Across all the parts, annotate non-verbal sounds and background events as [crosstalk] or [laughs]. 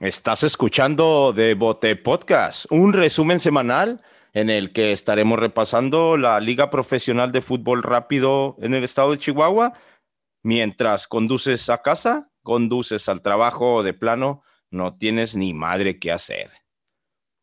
Estás escuchando de Bote Podcast, un resumen semanal en el que estaremos repasando la Liga Profesional de Fútbol Rápido en el estado de Chihuahua. Mientras conduces a casa, conduces al trabajo de plano, no tienes ni madre que hacer.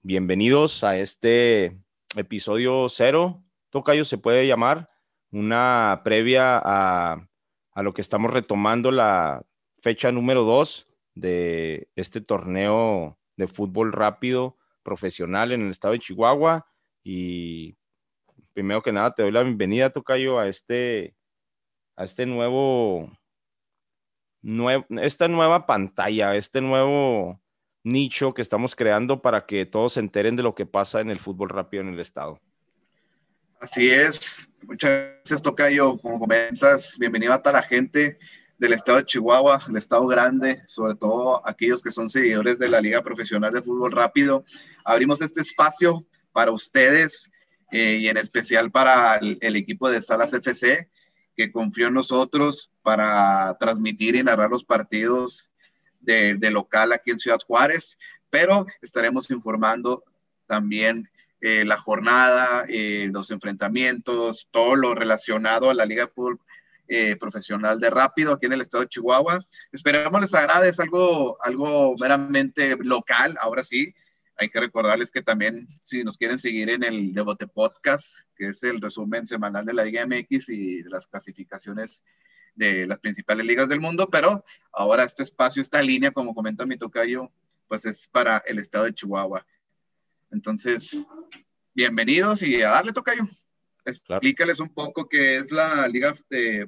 Bienvenidos a este episodio cero, Tocayo se puede llamar, una previa a, a lo que estamos retomando la fecha número dos de este torneo de fútbol rápido profesional en el estado de Chihuahua. Y primero que nada, te doy la bienvenida, Tocayo, a este, a este nuevo, esta nueva pantalla, este nuevo nicho que estamos creando para que todos se enteren de lo que pasa en el fútbol rápido en el estado. Así es. Muchas gracias, Tocayo. Como comentas, bienvenido a toda la gente del estado de Chihuahua, el estado grande, sobre todo aquellos que son seguidores de la Liga Profesional de Fútbol Rápido. Abrimos este espacio para ustedes eh, y en especial para el, equipo de Salas FC, que confió en nosotros para transmitir y narrar los partidos de, local aquí en Ciudad Juárez, pero estaremos informando también eh, la jornada, eh, los enfrentamientos, todo lo relacionado a la Liga de Fútbol eh, profesional de rápido aquí en el estado de Chihuahua. Esperamos les agrade, es algo, algo meramente local, ahora sí. Hay que recordarles que también si nos quieren seguir en el Devote Podcast, que es el resumen semanal de la Liga MX y las clasificaciones de las principales ligas del mundo, pero ahora este espacio, esta línea, como comenta mi tocayo, pues es para el estado de Chihuahua. Entonces, bienvenidos y a darle tocayo. Explícales un poco qué es la Liga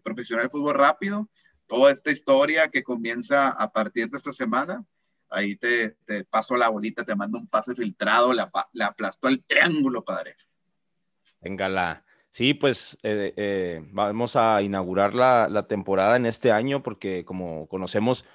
Profesional de Fútbol Rápido, toda esta historia que comienza a partir de esta semana. Ahí te, paso la bolita, te mando un pase filtrado, la, la aplastó el triángulo, padre. Venga, la. Sí, pues eh, eh, vamos a inaugurar la, la, temporada en este año porque como conocemos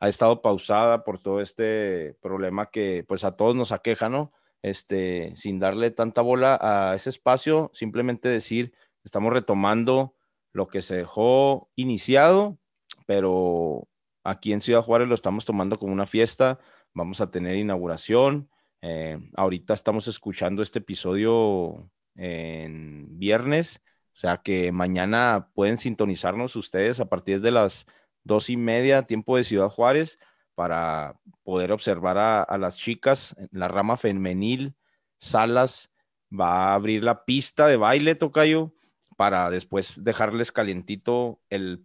ha estado pausada por todo este problema que pues a todos nos aqueja, ¿no? Este, sin darle tanta bola a ese espacio, simplemente decir, estamos retomando lo que se dejó iniciado, pero aquí en Ciudad Juárez lo estamos tomando como una fiesta, vamos a tener inauguración, eh, ahorita estamos escuchando este episodio en viernes, o sea que mañana pueden sintonizarnos ustedes a partir de las dos y media, tiempo de Ciudad Juárez para poder observar a, las chicas. La rama femenil, Salas, va a abrir la pista de baile, Tocayo, para después dejarles calientito el,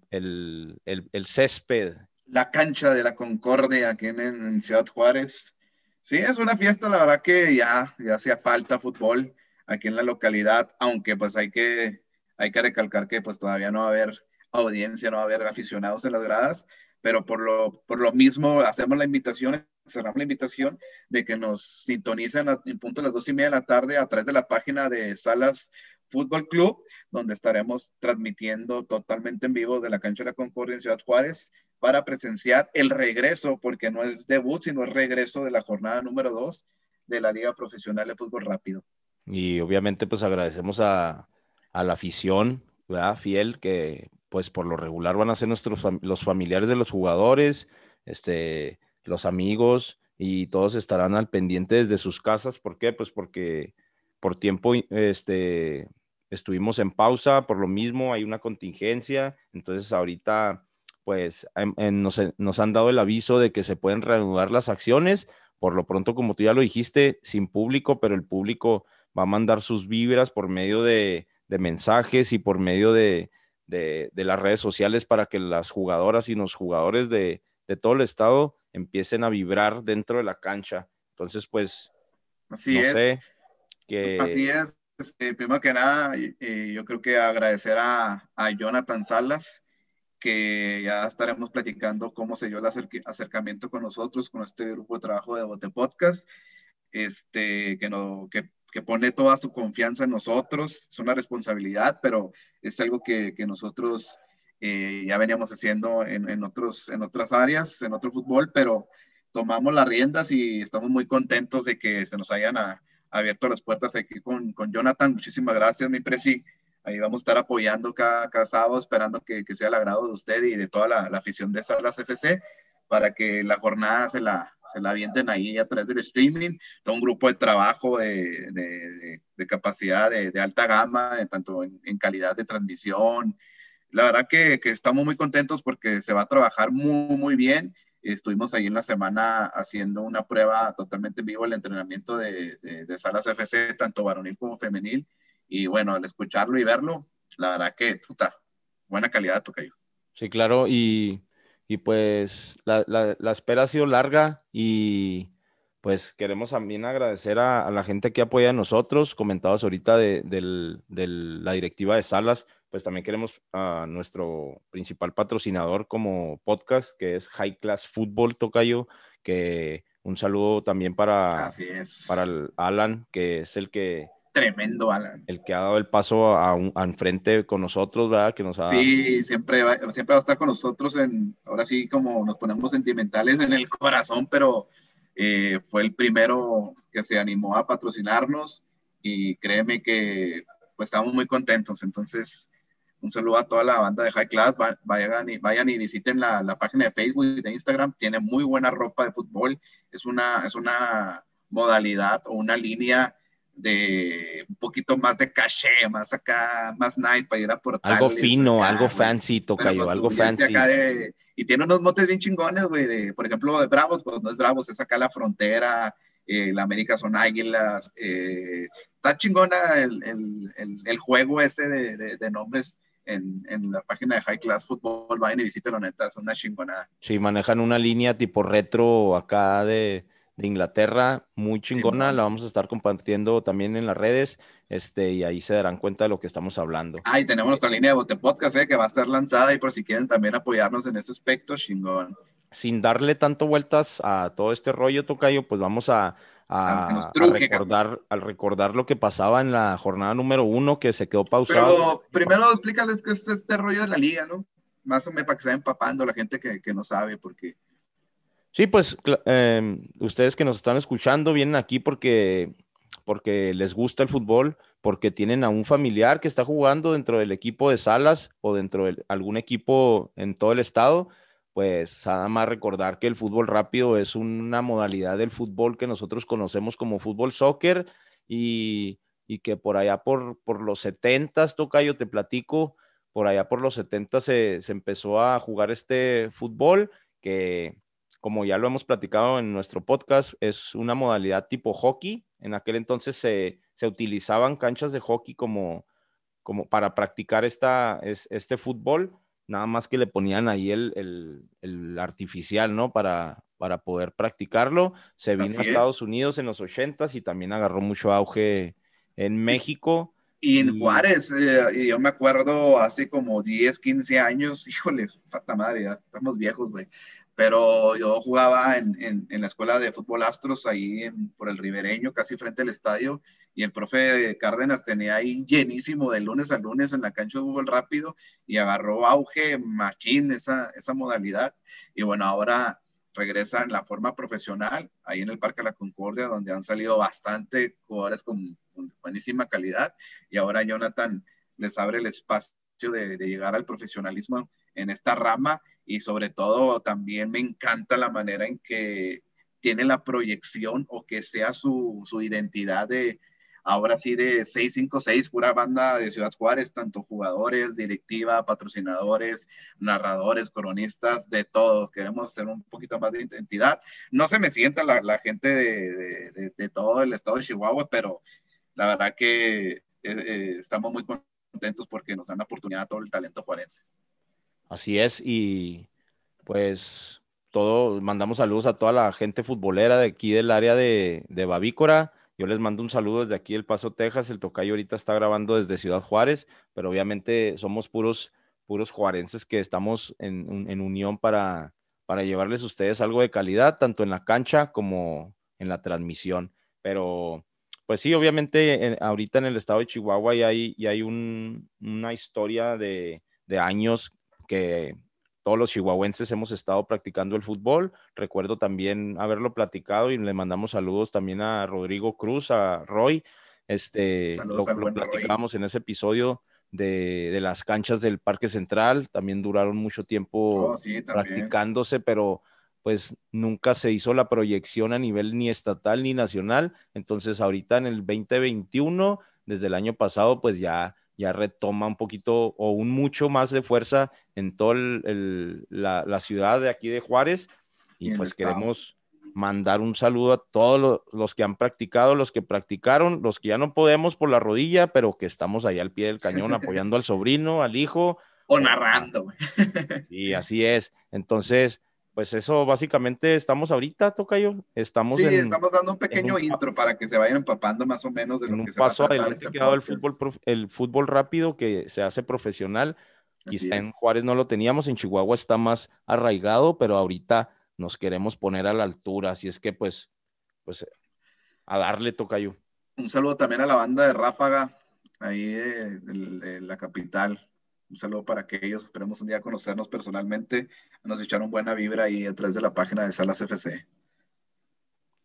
césped. La cancha de la Concordia aquí en, Ciudad Juárez. Sí, es una fiesta, la verdad que ya, ya hacía falta fútbol aquí en la localidad, aunque pues hay que, hay que recalcar que pues todavía no va a haber audiencia, no va a haber aficionados en las gradas, pero por lo, por lo mismo hacemos la invitación, cerramos la invitación de que nos sintonicen en punto a las dos y media de la tarde a través de la página de Salas Fútbol Club, donde estaremos transmitiendo totalmente en vivo de la cancha de la Concordia en Ciudad Juárez para presenciar el regreso, porque no es debut, sino el regreso de la jornada número dos de la Liga Profesional de Fútbol Rápido. Y obviamente pues agradecemos a, a la afición, ¿verdad? Fiel, que pues por lo regular van a ser nuestros los familiares de los jugadores, este, los amigos y todos estarán al pendiente desde sus casas. ¿Por qué? Pues porque por tiempo este, estuvimos en pausa, por lo mismo hay una contingencia, entonces ahorita pues nos, nos, han dado el aviso de que se pueden reanudar las acciones, por lo pronto como tú ya lo dijiste, sin público, pero el público va a mandar sus vibras por medio de, de mensajes y por medio de, de, las redes sociales para que las jugadoras y los jugadores de, todo el estado empiecen a vibrar dentro de la cancha. Entonces, pues, así es. que... Así es. Este, primero que nada, eh, yo creo que agradecer a, Jonathan Salas, que ya estaremos platicando cómo se dio el acercamiento con nosotros, con este grupo de trabajo de Bote Podcast, este, que, no, que que pone toda su confianza en nosotros. Es una responsabilidad, pero es algo que, nosotros eh, ya veníamos haciendo en, otros, en otras áreas, en otro fútbol, pero tomamos las riendas y estamos muy contentos de que se nos hayan abierto las puertas aquí con, con, Jonathan. Muchísimas gracias, mi presi. Ahí vamos a estar apoyando cada, cada sábado, esperando que, sea el agrado de usted y de toda la, la afición de Salas FC para que la jornada se la, se la avienten ahí a través del streaming, todo un grupo de trabajo de, de, capacidad de, alta gama, tanto en, en, calidad de transmisión. La verdad que, estamos muy contentos porque se va a trabajar muy, muy bien. Estuvimos ahí en la semana haciendo una prueba totalmente en vivo, el entrenamiento de, de Salas FC, tanto varonil como femenil. Y bueno, al escucharlo y verlo, la verdad que, puta, buena calidad, Tocayo. Sí, claro, y y pues la, la, espera ha sido larga y pues queremos también agradecer a, la gente que apoya a nosotros, comentados ahorita de, la directiva de Salas, pues también queremos a nuestro principal patrocinador como podcast, que es High Class Football Tocayo, que un saludo también para, para el Alan, que es el que Tremendo, Alan. El que ha dado el paso a, un, enfrente con nosotros, ¿verdad? Que nos ha... Sí, siempre va, siempre va a estar con nosotros en, ahora sí como nos ponemos sentimentales en el corazón, pero eh, fue el primero que se animó a patrocinarnos y créeme que pues estamos muy contentos. Entonces, un saludo a toda la banda de High Class. Vayan y, vayan y visiten la, la, página de Facebook y de Instagram. Tiene muy buena ropa de fútbol. Es una, es una modalidad o una línea de un poquito más de caché, más acá, más nice para ir a portar. Algo fino, algo fancy, tocayo, algo fancy. y tiene unos motes bien chingones, güey, por ejemplo, de Bravos, pues no es Bravos, es acá la frontera, eh, la América son águilas, eh, está chingona el, el, el, juego este de, de, nombres en, en, la página de High Class Football, vayan y visiten, neta, es una chingona. Sí, manejan una línea tipo retro acá de de Inglaterra, muy chingona, la vamos a estar compartiendo también en las redes, este, y ahí se darán cuenta de lo que estamos hablando. Ah, y tenemos nuestra línea de Bote Podcast, eh, que va a estar lanzada, y por si quieren también apoyarnos en ese aspecto, chingón. Sin darle tanto vueltas a todo este rollo, Tocayo, pues vamos a, a, recordar, al recordar lo que pasaba en la jornada número uno, que se quedó pausado. Pero primero explícales qué es este rollo de la liga, ¿no? Más o menos para que se empapando la gente que, que no sabe, porque Sí, pues em, ustedes que nos están escuchando vienen aquí porque, porque les gusta el fútbol, porque tienen a un familiar que está jugando dentro del equipo de Salas o dentro de algún equipo en todo el estado, pues nada más recordar que el fútbol rápido es una modalidad del fútbol que nosotros conocemos como fútbol soccer y, que por allá por, por los 70, yo te platico, por allá por los 70 se, se empezó a jugar este fútbol que como ya lo hemos platicado en nuestro podcast, es una modalidad tipo hockey. En aquel entonces se, utilizaban canchas de hockey como, como para practicar esta, este fútbol, nada más que le ponían ahí el, artificial, ¿no? Para, para poder practicarlo. Se vino a Estados Unidos en los 80 y también agarró mucho auge en México. Y en Juárez, eh, yo me acuerdo hace como 10, 15 años, [laughs] híjole, falta madre, ya estamos viejos, güey pero yo jugaba en, en, la escuela de fútbol Astros ahí por el Ribereño, casi frente al estadio, y el profe Cárdenas tenía ahí llenísimo de lunes a lunes en la cancha de fútbol rápido y agarró auge machín esa, esa modalidad. Y bueno, ahora regresa en la forma profesional, ahí en el Parque de la Concordia, donde han salido bastante jugadores con, buenísima calidad, y ahora Jonathan les abre el espacio de, de llegar al profesionalismo en esta rama y sobre todo también me encanta la manera en que tiene la proyección o que sea su, su identidad de ahora sí de 656, pura banda de Ciudad Juárez, tanto jugadores, directiva, patrocinadores, narradores, coronistas, de todos. Queremos hacer un poquito más de identidad. No se me sienta la, la gente de, de, de, todo el estado de Chihuahua, pero la verdad que eh, eh, estamos muy contentos porque nos dan la oportunidad a todo el talento juarense. Así es, y pues todo, mandamos saludos a toda la gente futbolera de aquí del área de, de Bavícora. Yo les mando un saludo desde aquí El Paso, Texas. El Tocayo ahorita está grabando desde Ciudad Juárez, pero obviamente somos puros, puros juarenses que estamos en, en unión para, para llevarles a ustedes algo de calidad, tanto en la cancha como en la transmisión. Pero, pues sí, obviamente ahorita en el estado de Chihuahua ya hay, ya hay un, una historia de, de años que todos los chihuahuenses hemos estado practicando el fútbol. Recuerdo también haberlo platicado y le mandamos saludos también a Rodrigo Cruz, a Roy. Este, lo, platicamos en ese episodio de, las canchas del Parque Central. También duraron mucho tiempo oh, practicándose, pero pues nunca se hizo la proyección a nivel ni estatal ni nacional. Entonces ahorita en el 2021, desde el año pasado, pues ya, ya retoma un poquito o un mucho más de fuerza en toda la, la, ciudad de aquí de Juárez. Y pues queremos mandar un saludo a todos los, que han practicado, los que practicaron, los que ya no podemos por la rodilla, pero que estamos ahí al pie del cañón apoyando al [laughs] sobrino, al hijo. O narrando. Y así es. Entonces, pues eso básicamente estamos ahorita, Tocayo. Estamos sí, estamos dando un pequeño intro para que se vayan empapando más o menos de lo que se paso va a este quedado el fútbol, el fútbol rápido que se hace profesional. Quizá en Juárez no lo teníamos, en Chihuahua está más arraigado, pero ahorita nos queremos poner a la altura. Así es que pues, pues a darle, Tocayo. Un saludo también a la banda de Ráfaga, ahí de la capital un saludo para que ellos esperemos un día conocernos personalmente. Nos echaron buena vibra ahí a través de la página de Salas FC.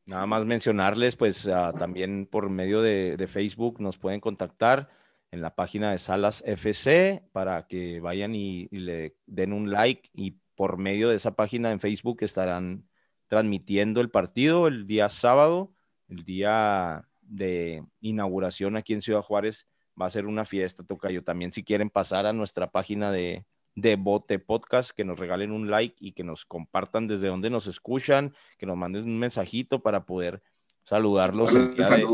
Nada más mencionarles, pues ah, también por medio de, Facebook nos pueden contactar en la página de Salas FC para que vayan y, le den un like y por medio de esa página en Facebook estarán transmitiendo el partido el día sábado, el día de inauguración aquí en Ciudad Juárez va a ser una fiesta, Tocayo. También si quieren pasar a nuestra página de, de Bote Podcast, que nos regalen un like y que nos compartan desde donde nos escuchan, que nos manden un mensajito para poder saludarlos el día,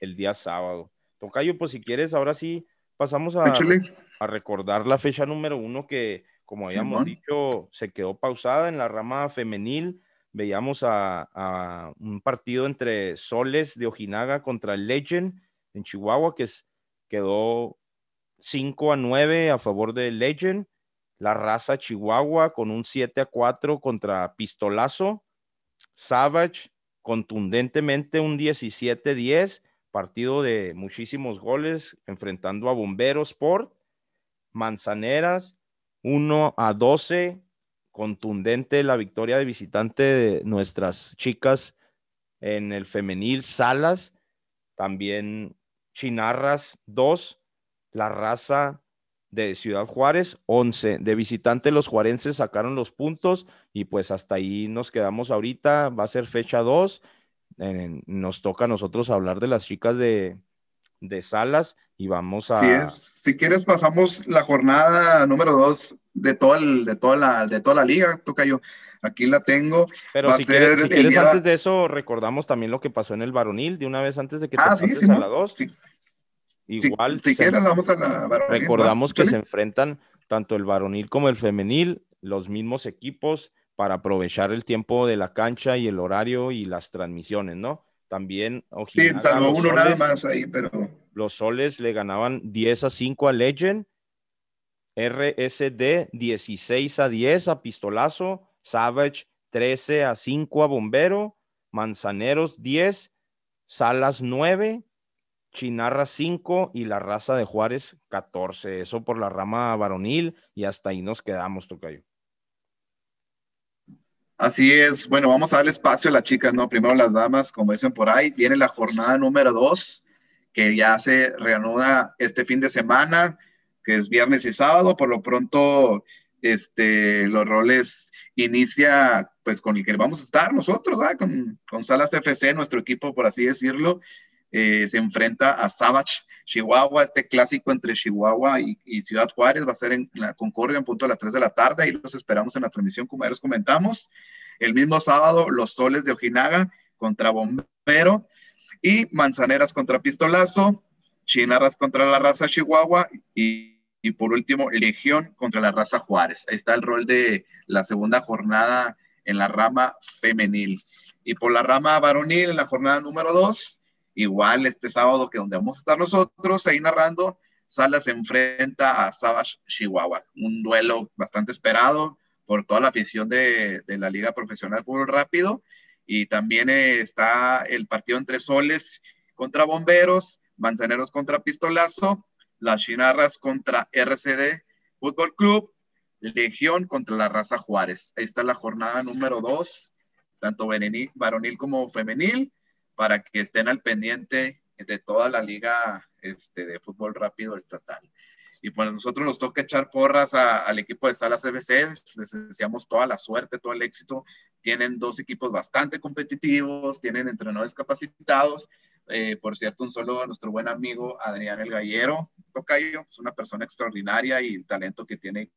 el día, sábado. Tocayo, pues si quieres, ahora sí pasamos a, a recordar la fecha número uno que, como habíamos dicho, se quedó pausada en la rama femenil. Veíamos a, a, un partido entre Soles de Ojinaga contra el Legend en Chihuahua, que es quedó 5 a 9 a favor de Legend. La raza Chihuahua con un 7 a 4 contra Pistolazo. Savage contundentemente un 17-10, partido de muchísimos goles, enfrentando a Bomberos Sport. Manzaneras 1 a 12, contundente la victoria de visitante de nuestras chicas en el femenil Salas. También Chinarras 2, la raza de Ciudad Juárez 11. De visitante los juarenses sacaron los puntos y pues hasta ahí nos quedamos ahorita. Va a ser fecha 2. nos toca a nosotros hablar de las chicas de, de Salas y vamos a... Si, es, si quieres pasamos la jornada número 2 de, todo de, toda la, de toda la liga, toca yo. Aquí la tengo. Pero si, quieres, antes de eso, recordamos también lo que pasó en el varonil, de una vez antes de que ah, te sí, a la 2. Igual. Si, quieres, vamos a la varonil. Recordamos que se enfrentan tanto el varonil como el femenil, los mismos equipos, para aprovechar el tiempo de la cancha y el horario y las transmisiones, ¿no? También. sí, salvo uno nada más ahí, pero. Los soles le ganaban 10 a 5 a Legend RSD 16 a 10 a Pistolazo, Savage 13 a 5 a Bombero, Manzaneros 10, Salas 9, Chinarra 5 y la raza de Juárez 14. Eso por la rama varonil y hasta ahí nos quedamos, Tocayo. Así es. Bueno, vamos a darle espacio a las chicas, ¿no? Primero las damas, como dicen por ahí. Viene la jornada número 2, que ya se reanuda este fin de semana que es viernes y sábado. Por lo pronto, este, los roles inicia pues con el que vamos a estar nosotros, Con, con Salas FC, nuestro equipo, por así decirlo. Eh, se enfrenta a Savage, Chihuahua, este clásico entre Chihuahua y, Ciudad Juárez va a ser en la Concordia en punto a las 3 de la tarde y los esperamos en la transmisión como ya les comentamos. El mismo sábado, los soles de Ojinaga contra Bombero y Manzaneras contra Pistolazo, Chinarras contra la raza Chihuahua y y por último, Legión contra la raza Juárez. Ahí está el rol de la segunda jornada en la rama femenil. Y por la rama varonil, en la jornada número dos, igual este sábado que donde vamos a estar nosotros ahí narrando, Salas se enfrenta a Savage Chihuahua. Un duelo bastante esperado por toda la afición de, de la Liga Profesional Fútbol Rápido. Y también está el partido entre Soles contra Bomberos, Manzaneros contra Pistolazo las Chinarras contra RCD Fútbol Club, Legión contra la Raza Juárez. Ahí está la jornada número dos, tanto varonil como femenil, para que estén al pendiente de toda la liga este, de fútbol rápido estatal. y pues nosotros nos toca echar porras al equipo de Salas FC, les deseamos toda la suerte, todo el éxito. Tienen dos equipos bastante competitivos, tienen entrenadores capacitados. Eh, por cierto, un solo nuestro buen amigo Adrián El Gallero, Tocayo, es una persona extraordinaria y el talento que tiene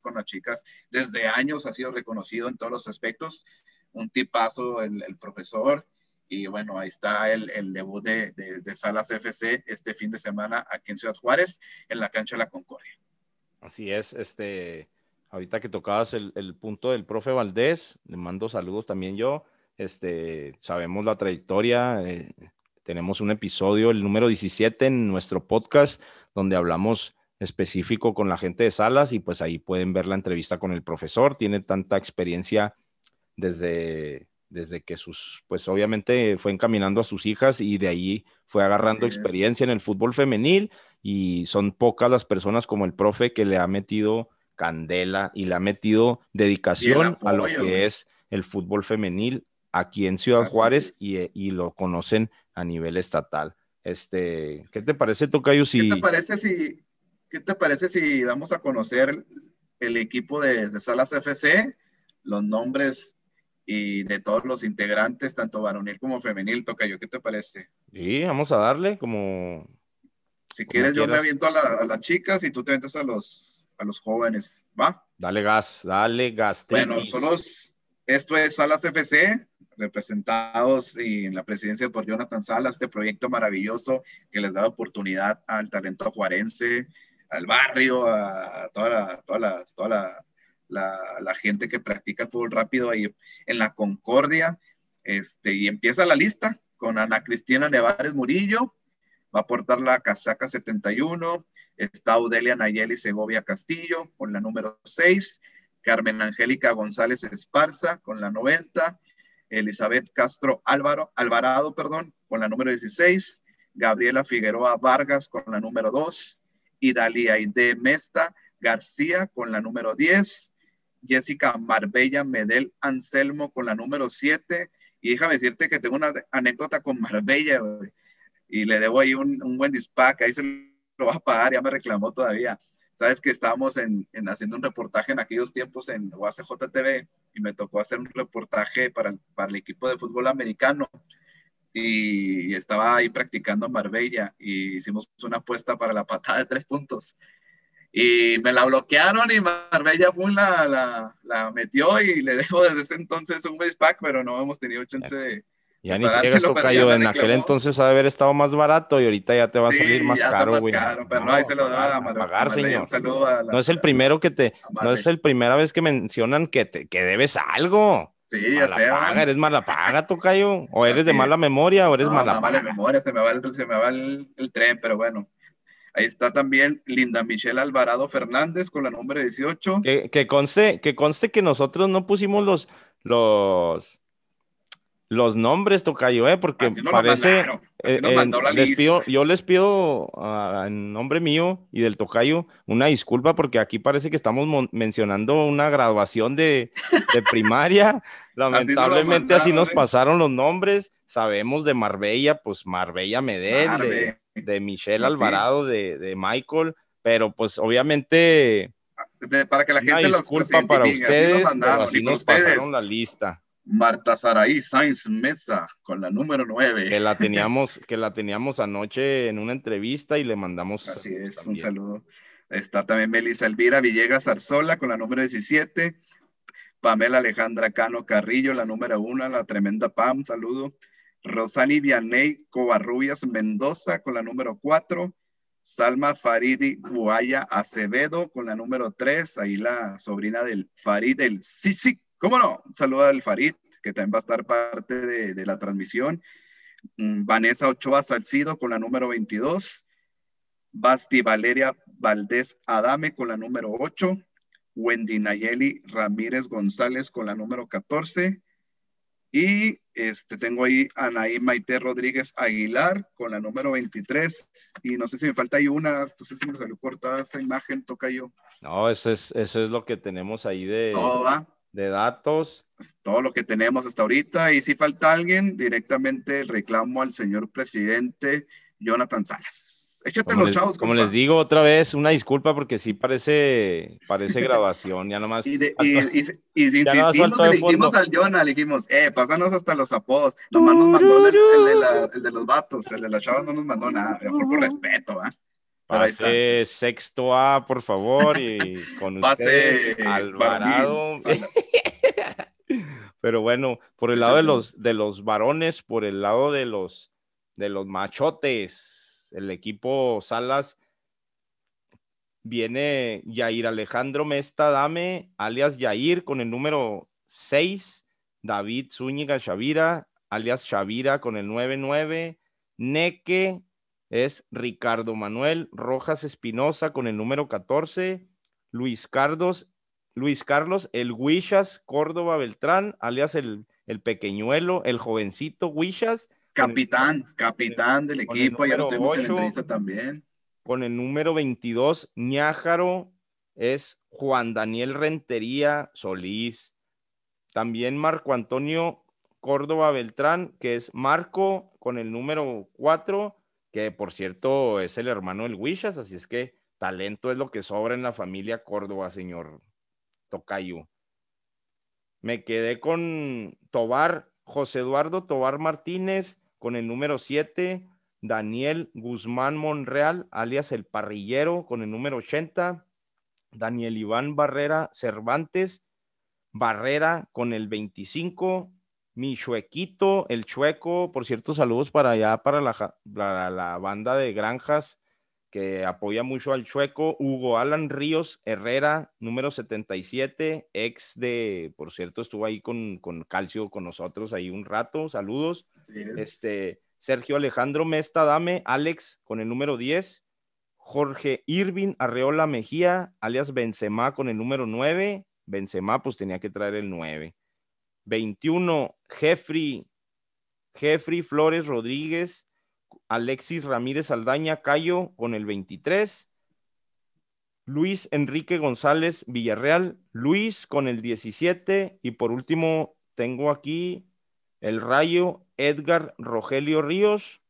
con las chicas desde años ha sido reconocido en todos los aspectos. Un tipazo el, profesor y bueno, ahí está el, debut de, de, Salas FC este fin de semana aquí en Ciudad Juárez, en la cancha de la Concordia. Así es, este, ahorita que tocabas el, el punto del profe Valdés, le mando saludos también yo. Este, sabemos la trayectoria, eh, tenemos un episodio, el número 17 en nuestro podcast, donde hablamos específico con la gente de Salas y pues ahí pueden ver la entrevista con el profesor. Tiene tanta experiencia desde desde que sus, pues obviamente fue encaminando a sus hijas y de ahí fue agarrando experiencia en el fútbol femenil y son pocas las personas como el profe que le ha metido candela y le ha metido dedicación a lo que es el fútbol femenil aquí en Ciudad Juárez y, lo conocen a nivel estatal. Este, ¿qué te parece, Tocayo? Si... ¿Qué te parece si, qué te parece si damos a conocer el equipo de, de Salas FC, los nombres y de todos los integrantes, tanto varonil como femenil, Tocayo, ¿qué te parece? Sí, vamos a darle como... Si quieres, yo me aviento a, las chicas y tú te avientas a los, a los jóvenes, ¿va? Dale gas, dale gas. Bueno, son esto es Salas FC, representados en la presidencia por Jonathan Salas, este proyecto maravilloso que les da oportunidad al talento juarense, al barrio, a toda la, toda la, la la, gente que practica el fútbol rápido ahí en la Concordia. Este, y empieza la lista con Ana Cristina Nevares Murillo, va a portar la casaca 71, está Audelia Nayeli Segovia Castillo con la número 6, Carmen Angélica González Esparza con la 90, Elizabeth Castro Álvaro, Alvarado perdón, con la número 16, Gabriela Figueroa Vargas con la número 2, y Dalia Mesta García con la número 10, Jessica Marbella Medel Anselmo con la número 7. Y déjame decirte que tengo una anécdota con Marbella, y le debo ahí un, buen dispack, ahí se lo va a pagar, ya me reclamó todavía. Sabes que estábamos en, en haciendo un reportaje en aquellos tiempos en TV y me tocó hacer un reportaje para, para el equipo de fútbol americano y estaba ahí practicando Marbella y hicimos una apuesta para la patada de tres puntos y me la bloquearon y Marbella fue la, la, la, metió y le dejo desde ese entonces un base pack, pero no hemos tenido chance de. Ya ni friegas tocayo, en aquel entonces ha de haber estado más barato y ahorita ya te va a salir más caro, güey. pero no, ahí se lo da a, pagar, señor. no es el primero que te, no es el primera vez que mencionan que te, que debes algo. Sí, ya sé. Paga, eres mala paga, tocayo. O eres de mala memoria o eres mala paga. mala memoria, se me va el, se me va el, el tren, pero bueno. Ahí está también Linda Michelle Alvarado Fernández con la número 18. Que, que, conste, que conste que nosotros no pusimos los, los, los nombres, Tocayo, ¿eh? porque parece. Eh, les pido, yo les pido uh, en nombre mío y del Tocayo una disculpa porque aquí parece que estamos mencionando una graduación de, de [laughs] primaria. Lamentablemente así, nos ¿eh? pasaron los nombres. Sabemos de Marbella, pues Marbella Medel, de Michelle Alvarado, de, de, Michael, pero pues obviamente... para que la gente lo disculpa para ustedes, así nos pasaron la lista. Marta Saraí Sainz Mesa con la número 9. Que la [laughs] teníamos, que la teníamos anoche en una entrevista y le mandamos. Así es, un saludo. Está también Melissa Elvira Villegas Arzola con la número 17. Pamela Alejandra Cano Carrillo, la número 1, la tremenda Pam, saludo. Rosani Vianey Covarrubias Mendoza con la número 4, Salma Faridi Guaya Acevedo con la número 3, ahí la sobrina del Farid el Sisi, ¿cómo no? Un saludo al Farid, que también va a estar parte de, la transmisión. Mm, Vanessa Ochoa Salcido con la número 22, Basti Valeria Valdés Adame con la número 8, Wendy Nayeli Ramírez González con la número 14, y este, tengo ahí a Anaí Maite Rodríguez Aguilar con la número 23. Y no sé si me falta ahí una, no sé si me salió cortada esta imagen, toca yo. No, eso es, eso es lo que tenemos ahí de, de datos. todo lo que tenemos hasta ahorita. Y si falta alguien, directamente reclamo al señor presidente Jonathan Salas. Échate los chavos. Como les digo otra vez, una disculpa porque sí parece, parece [laughs] grabación, ya nomás. Y, y, y, [laughs] y, insistimos, le dijimos al Jonah, le dijimos, eh, pásanos hasta los apodos. Nomás nos mandó el, de, la, el de los vatos, el de las chavas no nos mandó nada, por, por respeto, ¿va? Pase sexto A, por favor, y [laughs] con Pase Alvarado. [laughs] Pero bueno, por el lado de los, de los varones, por el lado de los, de los machotes, el equipo Salas viene Yair Alejandro Mesta Dame, alias Yair, con el número 6, David Zúñiga Chavira, alias Chavira, con el 99, Neque es Ricardo Manuel Rojas Espinosa con el número 14, Luis Carlos, Luis Carlos, el Huichas Córdoba Beltrán, alias el, el pequeñuelo, el jovencito Huichas. Capitán, capitán del equipo, ya lo tenemos en entrevista también. Con el número 22, Ñájaro, es Juan Daniel Rentería Solís. También Marco Antonio Córdoba Beltrán, que es Marco con el número 4 que por cierto es el hermano del Wishas, así es que talento es lo que sobra en la familia Córdoba, señor Tocayo. Me quedé con Tobar, José Eduardo Tobar Martínez, con el número 7, Daniel Guzmán Monreal, alias el parrillero, con el número 80, Daniel Iván Barrera Cervantes, Barrera con el 25, mi chuequito, el chueco, por cierto, saludos para allá, para la, la, banda de granjas que apoya mucho al chueco, Hugo Alan Ríos Herrera, número 77, ex de, por cierto, estuvo ahí con, con Calcio con nosotros ahí un rato, saludos. Este, Sergio Alejandro Mesta Dame, Alex con el número 10, Jorge Irvin Arreola Mejía, alias Benzema con el número 9, Benzema pues tenía que traer el 9. 21, Jeffrey, Jeffrey Flores Rodríguez, Alexis Ramírez Aldaña Cayo con el 23, Luis Enrique González Villarreal, Luis con el 17 y por último tengo aquí el rayo Edgar Rogelio Ríos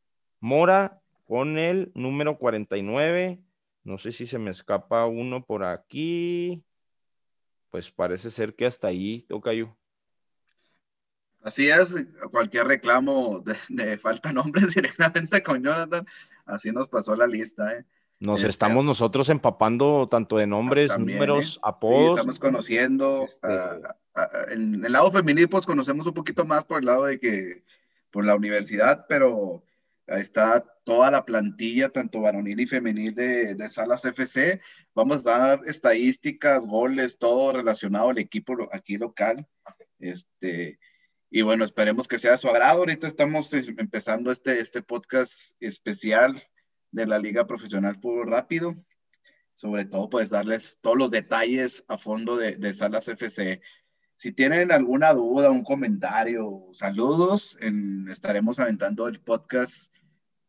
Mora con el número 49. No sé si se me escapa uno por aquí. Pues parece ser que hasta ahí, Tocayo. Así es, cualquier reclamo de, falta nombres [laughs] directamente con Jonathan, así nos pasó la lista. ¿eh? Nos este, estamos nosotros empapando tanto de nombres, números, ¿eh? apodos. Sí, estamos conociendo. Este en el lado femenil, pues conocemos un poquito más por el lado de que, por la universidad, pero ahí está toda la plantilla, tanto varonil y femenil de, de Salas FC. Vamos a dar estadísticas, goles, todo relacionado al equipo aquí local. Este, y bueno, esperemos que sea de su agrado. Ahorita estamos empezando este, este podcast especial de la Liga Profesional Puro Rápido. Sobre todo, pues darles todos los detalles a fondo de, de Salas FC. Si tienen alguna duda, un comentario, saludos, estaremos aventando el podcast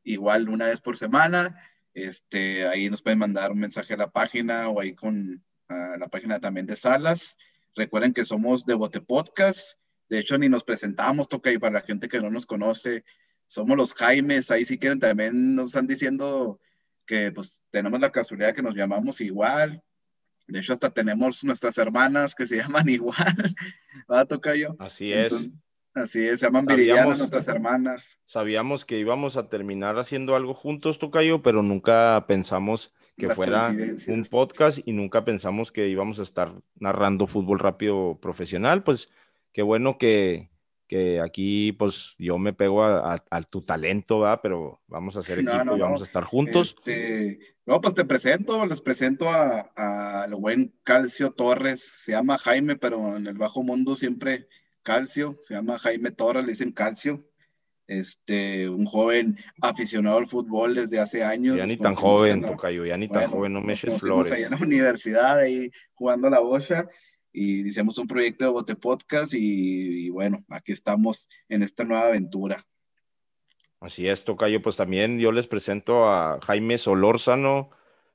igual una vez por semana. Este, ahí nos pueden mandar un mensaje a la página o ahí con la página también de Salas. Recuerden que somos de Bote Podcast de hecho, ni nos presentamos, toca y para la gente que no nos conoce, somos los Jaimes, ahí si quieren también nos están diciendo que pues tenemos la casualidad que nos llamamos igual. De hecho, hasta tenemos nuestras hermanas que se [laughs] llaman igual. ¿Va, yo Así es. así es, se llaman Viridiana nuestras hermanas. Sabíamos que íbamos a terminar haciendo algo juntos, Tocayo, pero nunca pensamos que fuera un podcast y nunca pensamos que íbamos a estar narrando fútbol rápido profesional. Pues qué bueno que, aquí pues yo me pego a, tu talento, ¿verdad? Pero vamos a hacer equipo y vamos a estar juntos. Este, no, pues te presento, les presento al buen Calcio Torres, se llama Jaime, pero en el bajo mundo siempre Calcio, se llama Jaime Torres, le dicen Calcio. Este, un joven aficionado al fútbol desde hace años. Ya ni tan joven, Tocayo, ya ni tan joven, no me eches flores. Ahí en la [laughs] universidad, ahí jugando la bocha y hicimos un proyecto de Bote Podcast y, bueno, aquí estamos en esta nueva aventura. Así es, Tocayo, pues también yo les presento a Jaime Solórzano,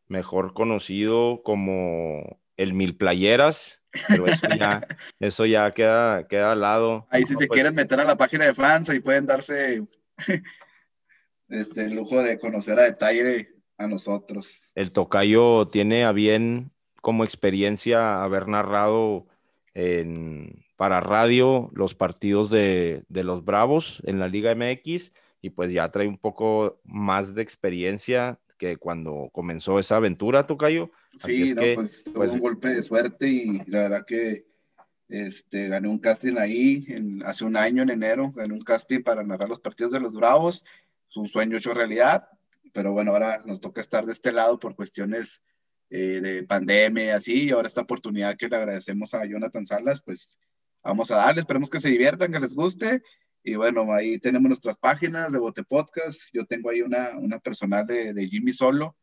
mejor conocido como el Mil Playeras, pero eso ya, [laughs] eso ya queda, queda al lado. Ahí si se pues quieren meter a la página de fans, ahí pueden darse [laughs] este, el lujo de conocer a detalle a nosotros. El tocayo tiene a bien como experiencia haber narrado en, para radio los partidos de, de, los Bravos en la Liga MX y pues ya trae un poco más de experiencia que cuando comenzó esa aventura, Tocayo. Sí, no, pues tuvo pues un golpe de suerte y la verdad que este, gané un casting ahí en, hace un año, en enero, gané un casting para narrar los partidos de los Bravos. Es un sueño hecho realidad, pero bueno, ahora nos toca estar de este lado por cuestiones eh, de pandemia y así, y ahora esta oportunidad que le agradecemos a Jonathan Salas, pues vamos a darle, esperemos que se diviertan, que les guste, y bueno, ahí tenemos nuestras páginas de Bote Podcast, yo tengo ahí una, una personal de, de Jimmy Solo,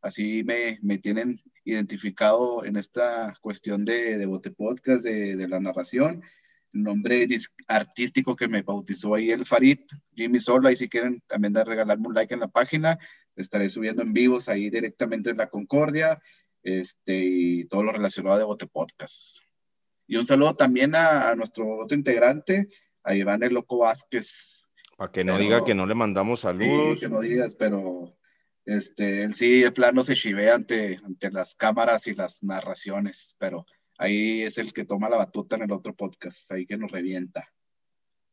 así me, me, tienen identificado en esta cuestión de, de Bote Podcast, de, de la narración, nombre artístico que me bautizó ahí el Farid, Jimmy Solo, ahí si quieren también de regalarme un like en la página, estaré subiendo en vivos ahí directamente en la Concordia, este, y todo lo relacionado de Bote Podcast. Y un saludo también a, a nuestro otro integrante, a Iván el Loco Vázquez. Para que no diga que no le mandamos saludos. Sí, que no digas, pero este, él sí de plano se chivea ante, ante las cámaras y las narraciones, pero ahí es el que toma la batuta en el otro podcast, ahí que nos revienta.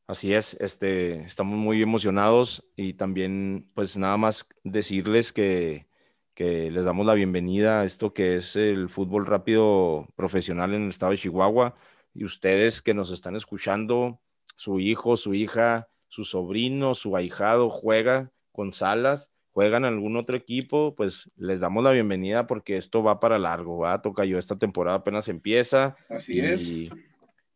Así es, este, estamos muy emocionados y también pues nada más decirles que, que les damos la bienvenida a esto que es el fútbol rápido profesional en el estado de Chihuahua y ustedes que nos están escuchando, su hijo, su hija, su sobrino, su ahijado juega con salas, juegan en algún otro equipo, pues les damos la bienvenida porque esto va para largo, va, toca yo, esta temporada apenas empieza. Así es.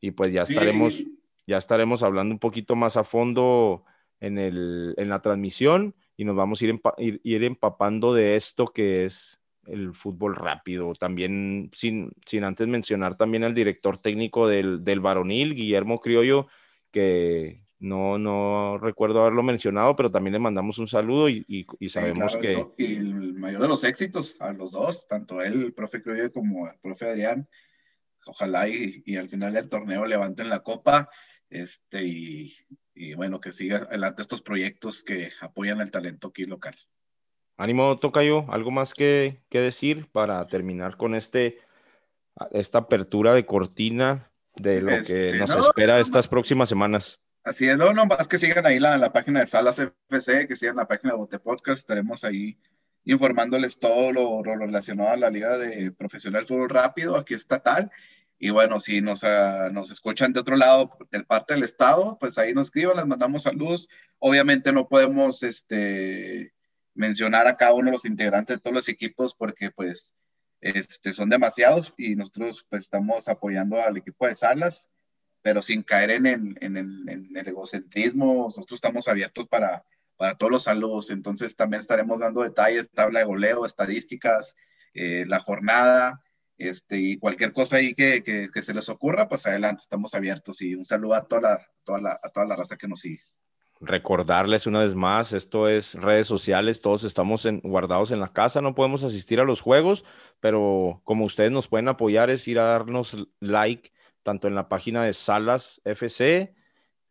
Y pues ya estaremos ya estaremos hablando un poquito más a fondo en, el, en la transmisión y nos vamos a ir, ir, empapando de esto que es el fútbol rápido. También, sin, sin antes mencionar también al director técnico del, del varonil, Guillermo Criollo, que no, no recuerdo haberlo mencionado, pero también le mandamos un saludo y, y, sabemos que... Y el mayor de los éxitos a los dos, tanto él, el profe Criollo, como el profe Adrián. Ojalá y, y al final del torneo levanten la copa este, y, y, bueno, que siga adelante estos proyectos que apoyan el talento aquí local. Ánimo, Tocayo, ¿algo más que, que decir para terminar con este, esta apertura de cortina de lo que este, nos espera estas próximas semanas? Así es, no, no, más que sigan ahí la, la página de Salas FC, que sigan la página de Bote Podcast, estaremos ahí informándoles todo lo, lo, relacionado a la Liga de Profesional Fútbol Rápido, aquí está tal, y bueno, si nos, uh, nos escuchan de otro lado, del parte del Estado, pues ahí nos escriban, les mandamos saludos. Obviamente no podemos este, mencionar a cada uno de los integrantes de todos los equipos porque pues este, son demasiados y nosotros pues estamos apoyando al equipo de Salas, pero sin caer en el, en el, en el egocentrismo, nosotros estamos abiertos para, para todos los saludos, entonces también estaremos dando detalles, tabla de goleo, estadísticas, eh, la jornada, este, y cualquier cosa ahí que, que, se les ocurra, pues adelante, estamos abiertos. Y un saludo a toda la, toda la, a toda la raza que nos sigue. Recordarles una vez más, esto es redes sociales, todos estamos en, guardados en la casa, no podemos asistir a los juegos, pero como ustedes nos pueden apoyar es ir a darnos like tanto en la página de Salas FC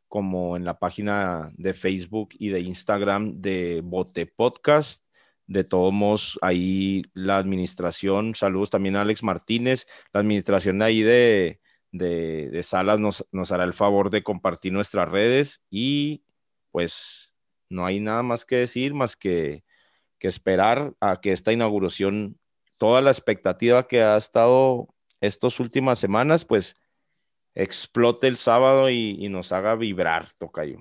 como en la página de Facebook y de Instagram de Bote Podcast de todos modos, ahí la administración, saludos también a Alex Martínez, la administración ahí de, de, Salas nos, nos, hará el favor de compartir nuestras redes y pues no hay nada más que decir, más que, que esperar a que esta inauguración, toda la expectativa que ha estado estas últimas semanas, pues explote el sábado y, y nos haga vibrar, Tocayo.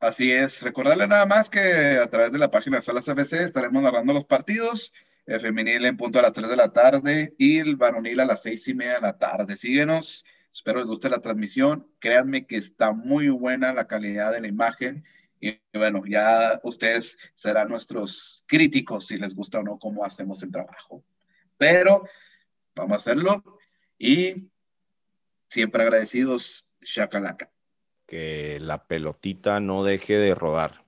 Así es, recordarle nada más que a través de la página de Salas FC estaremos narrando los partidos, el femenil en punto a las 3 de la tarde y el varonil a las 6 y media de la tarde. Síguenos, espero les guste la transmisión, créanme que está muy buena la calidad de la imagen y bueno, ya ustedes serán nuestros críticos si les gusta o no cómo hacemos el trabajo. Pero vamos a hacerlo y siempre agradecidos, Shakalaka que la pelotita no deje de rodar.